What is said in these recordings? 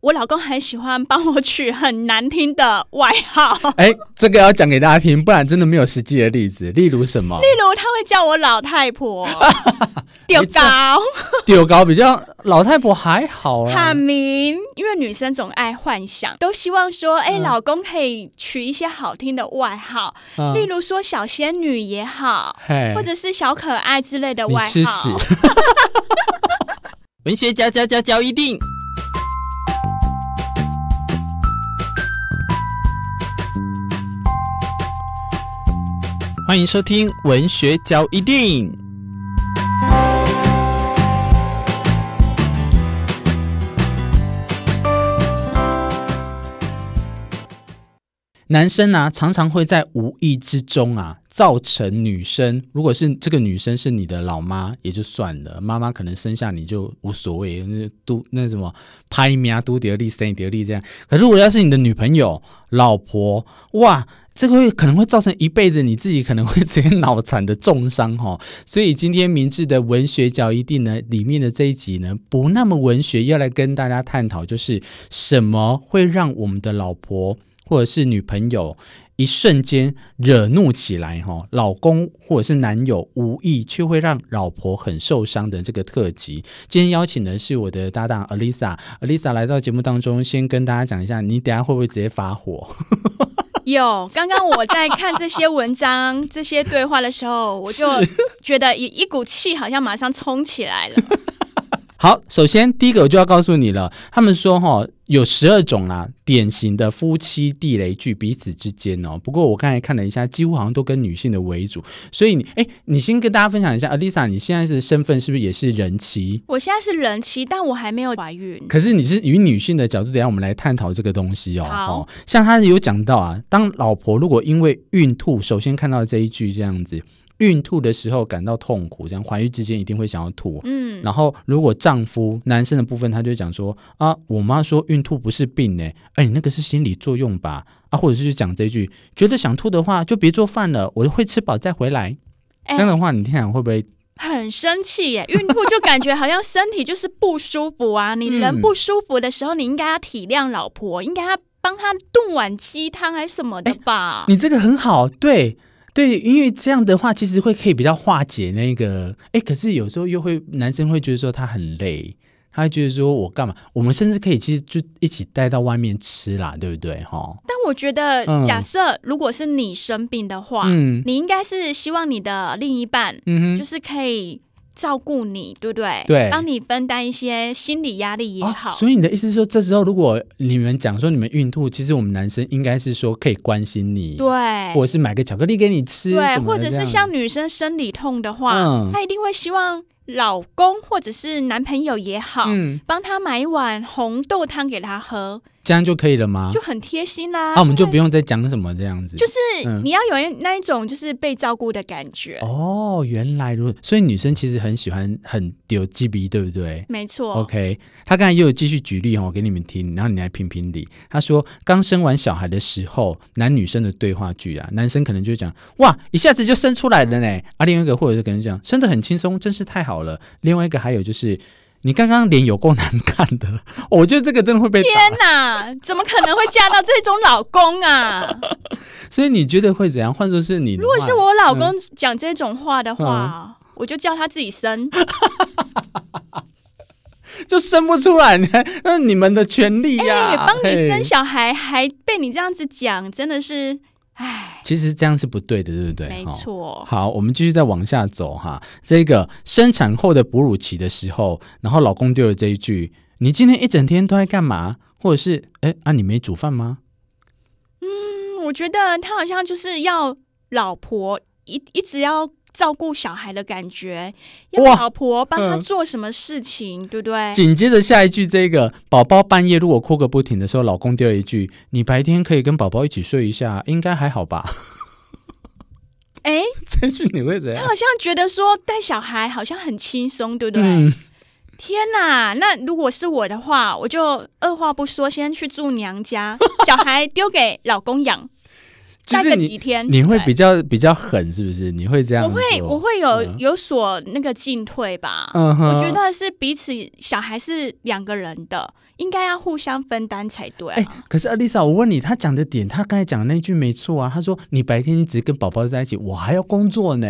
我老公很喜欢帮我取很难听的外号。哎，这个要讲给大家听，不然真的没有实际的例子。例如什么？例如他会叫我老太婆，丢高，丢高比较老太婆还好啊。喊名，因为女生总爱幻想，都希望说，哎，老公可以取一些好听的外号，嗯、例如说小仙女也好，或者是小可爱之类的外号。你吃屎文学家家家教一定。欢迎收听《文学交易电影》。男生啊，常常会在无意之中啊，造成女生，如果是这个女生是你的老妈，也就算了，妈妈可能生下你就无所谓，那都那什么拍名都得力，生得力这样。可如果要是你的女朋友、老婆，哇！这个会可能会造成一辈子你自己可能会直接脑残的重伤哈，所以今天明智的文学角一定呢，里面的这一集呢不那么文学，要来跟大家探讨，就是什么会让我们的老婆或者是女朋友一瞬间惹怒起来哈，老公或者是男友无意却会让老婆很受伤的这个特辑。今天邀请的是我的搭档 Alisa，Alisa 来到节目当中，先跟大家讲一下，你等下会不会直接发火？有，刚刚我在看这些文章、这些对话的时候，我就觉得一一股气好像马上冲起来了。好，首先第一个我就要告诉你了，他们说哈有十二种啦，典型的夫妻地雷剧彼此之间哦。不过我刚才看了一下，几乎好像都跟女性的为主，所以你哎，你先跟大家分享一下，Alisa，你现在是身份是不是也是人妻？我现在是人妻，但我还没有怀孕。可是你是以女性的角度，等下我们来探讨这个东西哦。好哦，像他有讲到啊，当老婆如果因为孕吐，首先看到这一句这样子。孕吐的时候感到痛苦，这样怀孕之间一定会想要吐。嗯，然后如果丈夫男生的部分，他就讲说啊，我妈说孕吐不是病呢，哎，你那个是心理作用吧？啊，或者是就讲这句，觉得想吐的话就别做饭了，我会吃饱再回来。这样的话，你听起来会不会很生气耶？孕吐就感觉好像身体就是不舒服啊。你人不舒服的时候，你应该要体谅老婆，应该要帮她炖碗鸡汤还是什么的吧？你这个很好，对。对，因为这样的话，其实会可以比较化解那个，哎，可是有时候又会男生会觉得说他很累，他会觉得说我干嘛？我们甚至可以其实就一起带到外面吃啦，对不对？哈。但我觉得，假设如果是你生病的话，嗯，你应该是希望你的另一半，嗯哼，就是可以。照顾你，对不对？对，帮你分担一些心理压力也好。哦，所以你的意思是说，这时候如果你们讲说你们孕吐，其实我们男生应该是说可以关心你，对，或者是买个巧克力给你吃，对，或者是像女生生理痛的话，嗯，他一定会希望。老公或者是男朋友也好，嗯，帮他买一碗红豆汤给他喝，这样就可以了吗？就很贴心啦。那、啊、我们就不用再讲什么这样子，就是你要有那一种就是被照顾的感觉。嗯、哦，原来如此，所以女生其实很喜欢很丢鸡鼻，对不对？没错。OK，他刚才又有继续举例哦，我给你们听，然后你来评评理。他说，刚生完小孩的时候，男女生的对话剧啊，男生可能就讲哇，一下子就生出来了呢。啊，另外一个或者是可能讲生的很轻松，真是太。好了，另外一个还有就是，你刚刚脸有够难看的，我觉得这个真的会被。天哪，怎么可能会嫁到这种老公啊？所以你觉得会怎样？换作是你，如果是我老公讲这种话的话，嗯、我就叫他自己生，就生不出来，那你们的权利呀、啊，帮、欸、你生小孩还被你这样子讲，真的是。唉，其实这样是不对的，对不对？没错。好，我们继续再往下走哈。这个生产后的哺乳期的时候，然后老公丢了这一句：“你今天一整天都在干嘛？”或者是“哎啊，你没煮饭吗？”嗯，我觉得他好像就是要老婆一一直要。照顾小孩的感觉，要老婆帮他做什么事情，嗯、对不对？紧接着下一句，这个宝宝半夜如果哭个不停的时候，老公丢了一句：“你白天可以跟宝宝一起睡一下，应该还好吧？”哎，这句你会怎样？他好像觉得说带小孩好像很轻松，对不对？嗯、天呐！那如果是我的话，我就二话不说，先去住娘家，小孩丢给老公养。待个几天，你会比较比较狠，是不是？你会这样？我会，我会有有所那个进退吧。嗯哼，我觉得是彼此小孩是两个人的，应该要互相分担才对啊。欸、可是 Alisa，我问你，他讲的点，他刚才讲的那句没错啊。他说你白天一直跟宝宝在一起，我还要工作呢。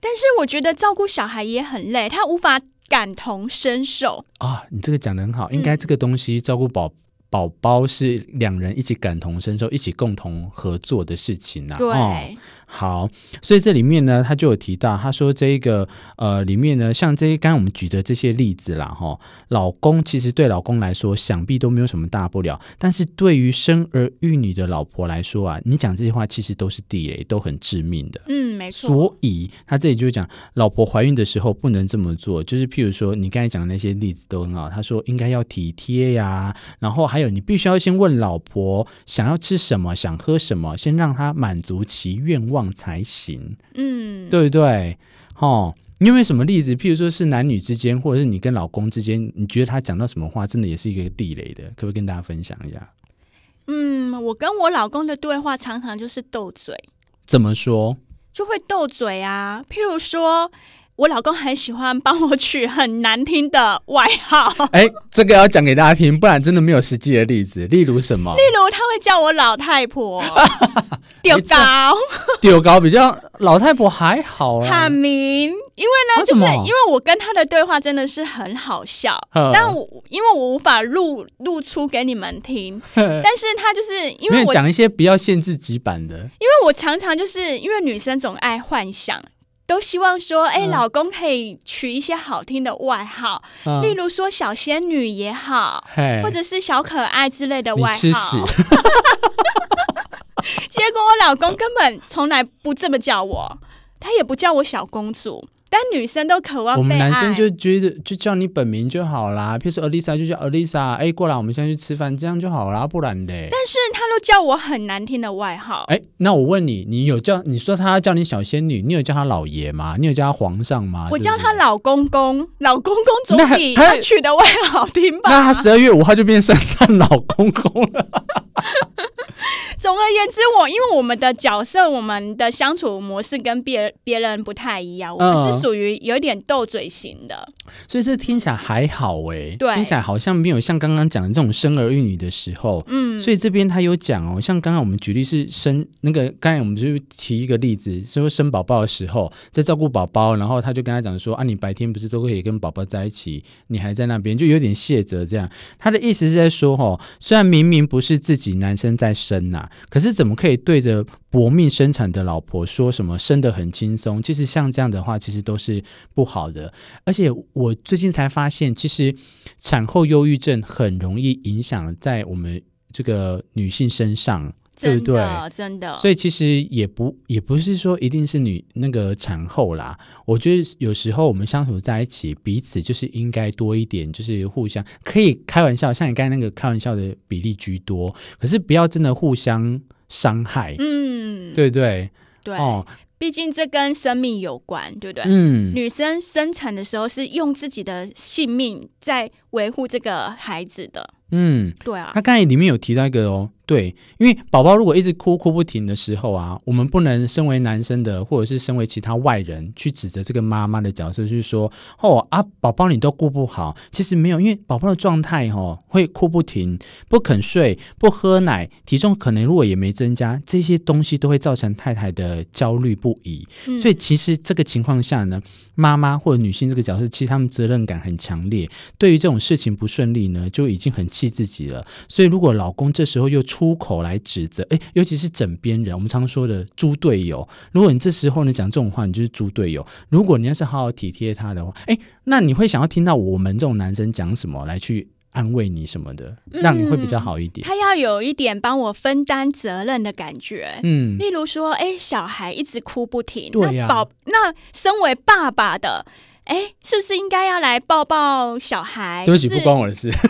但是我觉得照顾小孩也很累，他无法感同身受啊。你这个讲的很好，应该这个东西照顾宝。宝宝是两人一起感同身受、一起共同合作的事情呐、啊。对。哦好，所以这里面呢，他就有提到，他说这一个呃，里面呢，像这些刚刚我们举的这些例子啦，哈，老公其实对老公来说，想必都没有什么大不了，但是对于生儿育女的老婆来说啊，你讲这些话其实都是地雷，都很致命的。嗯，没错。所以他这里就讲，老婆怀孕的时候不能这么做，就是譬如说你刚才讲的那些例子都很好，他说应该要体贴呀，然后还有你必须要先问老婆想要吃什么，想喝什么，先让她满足其愿望。才行，嗯，对不对？哦，你有没有什么例子？譬如说是男女之间，或者是你跟老公之间，你觉得他讲到什么话，真的也是一个地雷的，可不可以跟大家分享一下？嗯，我跟我老公的对话常常就是斗嘴。怎么说？就会斗嘴啊，譬如说。我老公很喜欢帮我取很难听的外号。哎，这个要讲给大家听，不然真的没有实际的例子。例如什么？例如他会叫我老太婆，丢高，丢高比较老太婆还好啊。喊名，因为呢，就是因为我跟他的对话真的是很好笑，但我因为我无法录录出给你们听，但是他就是因为我讲一些比较限制级版的，因为我常常就是因为女生总爱幻想。都希望说，哎、欸，老公可以取一些好听的外号，嗯、例如说小仙女也好，或者是小可爱之类的外号。结果我老公根本从来不这么叫我，他也不叫我小公主。但女生都渴望我们男生就觉得就叫你本名就好啦，譬如说 Alisa 就叫 Alisa，哎，过来，我们现在去吃饭，这样就好啦，不然的。但是叫我很难听的外号。哎，那我问你，你有叫你说他叫你小仙女，你有叫他老爷吗？你有叫他皇上吗？我叫他老公公，老公公总比他取的外号好听吧？那他十二月五号就变圣诞老公公了。总而言之，我因为我们的角色，我们的相处模式跟别别人不太一样，我们是属于有点斗嘴型的，嗯、所以这听起来还好哎、欸，对，听起来好像没有像刚刚讲的这种生儿育女的时候，嗯，所以这边他有讲哦，像刚刚我们举例是生那个，刚才我们就提一个例子，说生宝宝的时候在照顾宝宝，然后他就跟他讲说啊，你白天不是都可以跟宝宝在一起，你还在那边，就有点卸责这样。他的意思是在说哦，虽然明明不是自己男生在生呐、啊。可是怎么可以对着搏命生产的老婆说什么生得很轻松？其实像这样的话，其实都是不好的。而且我最近才发现，其实产后忧郁症很容易影响在我们这个女性身上，对不对？真的。所以其实也不也不是说一定是女那个产后啦。我觉得有时候我们相处在一起，彼此就是应该多一点，就是互相可以开玩笑，像你刚才那个开玩笑的比例居多，可是不要真的互相。伤害，嗯，对对对，哦，毕竟这跟生命有关，对不对？嗯，女生生产的时候是用自己的性命在维护这个孩子的，嗯，对啊。他刚才里面有提到一个哦。对，因为宝宝如果一直哭哭不停的时候啊，我们不能身为男生的，或者是身为其他外人去指责这个妈妈的角色，去说哦啊，宝宝你都顾不好。其实没有，因为宝宝的状态哦，会哭不停，不肯睡，不喝奶，体重可能如果也没增加，这些东西都会造成太太的焦虑不已。嗯、所以其实这个情况下呢，妈妈或者女性这个角色，其实他们责任感很强烈，对于这种事情不顺利呢，就已经很气自己了。所以如果老公这时候又出出口来指责，哎，尤其是枕边人，我们常说的猪队友。如果你这时候呢讲这种话，你就是猪队友。如果你要是好好体贴他的话，哎，那你会想要听到我们这种男生讲什么来去安慰你什么的，让你会比较好一点。嗯，他要有一点帮我分担责任的感觉，嗯，例如说，哎，小孩一直哭不停，对呀，那身为爸爸的。哎，是不是应该要来抱抱小孩？对不起，不关我的事。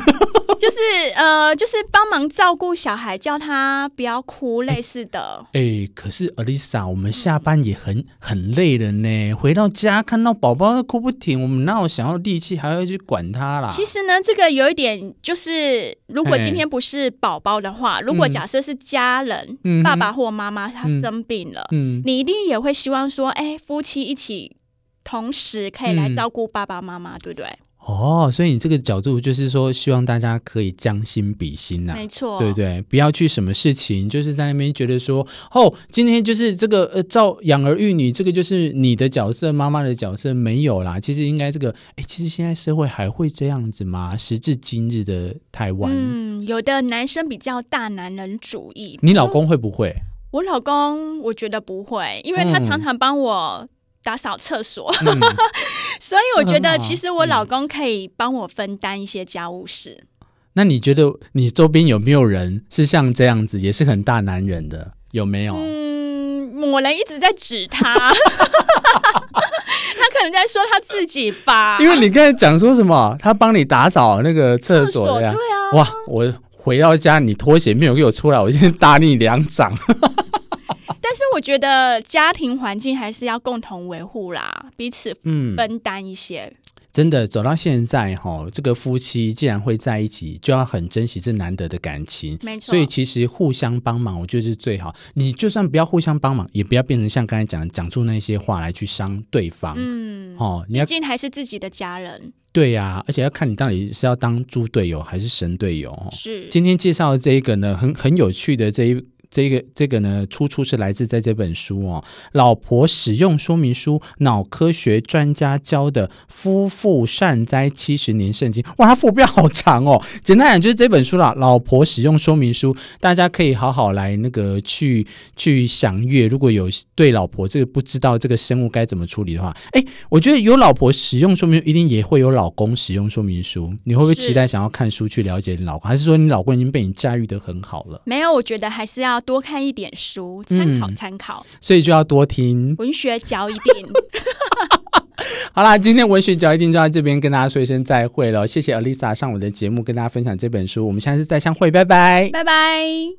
就是呃，就是帮忙照顾小孩，叫他不要哭，类似的。哎，可是 Alisa，我们下班也很很累了呢。回到家看到宝宝哭不停，我们哪有想要力气还要去管他啦？其实呢，这个有一点就是，如果今天不是宝宝的话，如果假设是家人，爸爸或妈妈他生病了，嗯，你一定也会希望说，哎，夫妻一起。同时可以来照顾爸爸妈妈，嗯、对不对？哦，所以你这个角度就是说，希望大家可以将心比心呐、啊，没错，对不对？不要去什么事情，就是在那边觉得说，哦，今天就是这个呃，照养儿育女，这个就是你的角色，妈妈的角色没有啦。其实应该这个，哎，其实现在社会还会这样子吗？时至今日的台湾，嗯，有的男生比较大男人主义，你老公会不会？我老公我觉得不会，因为他常常帮我打扫厕所，嗯、所以我觉得其实我老公可以帮我分担一些家务事。那你觉得你周边有没有人是像这样子，也是很大男人的？有没有？嗯，某人一直在指他，他可能在说他自己吧。因为你刚才讲说什么，他帮你打扫那个厕所呀？对啊。哇，我。回到家，你拖鞋没有给我出来，我先打你两掌。但是我觉得家庭环境还是要共同维护啦，彼此嗯分担一些。嗯、真的走到现在哈，这个夫妻既然会在一起，就要很珍惜这难得的感情。没错，所以其实互相帮忙，我觉得是最好。你就算不要互相帮忙，也不要变成像刚才讲讲出那些话来去伤对方。嗯，哦，你要毕竟还是自己的家人。对呀、啊，而且要看你到底是要当猪队友还是神队友。是，今天介绍的这一个呢，很很有趣的这一。这个这个呢，出处是来自在这本书哦，《老婆使用说明书》，脑科学专家教的夫妇善哉七十年圣经。哇，它副标好长哦。简单讲就是这本书啦，《老婆使用说明书》，大家可以好好来那个去去详阅。如果有对老婆这个不知道这个生物该怎么处理的话，哎，我觉得有老婆使用说明书，一定也会有老公使用说明书。你会不会期待想要看书去了解你老公，还是说你老公已经被你驾驭的很好了？没有，我觉得还是要。多看一点书，参考参考，嗯，所以就要多听文学嚼一定。好啦，今天文学角一定就到这边跟大家说一声再会了。谢谢 Alisa 上我的节目跟大家分享这本书，我们下次再相会，拜拜，拜拜。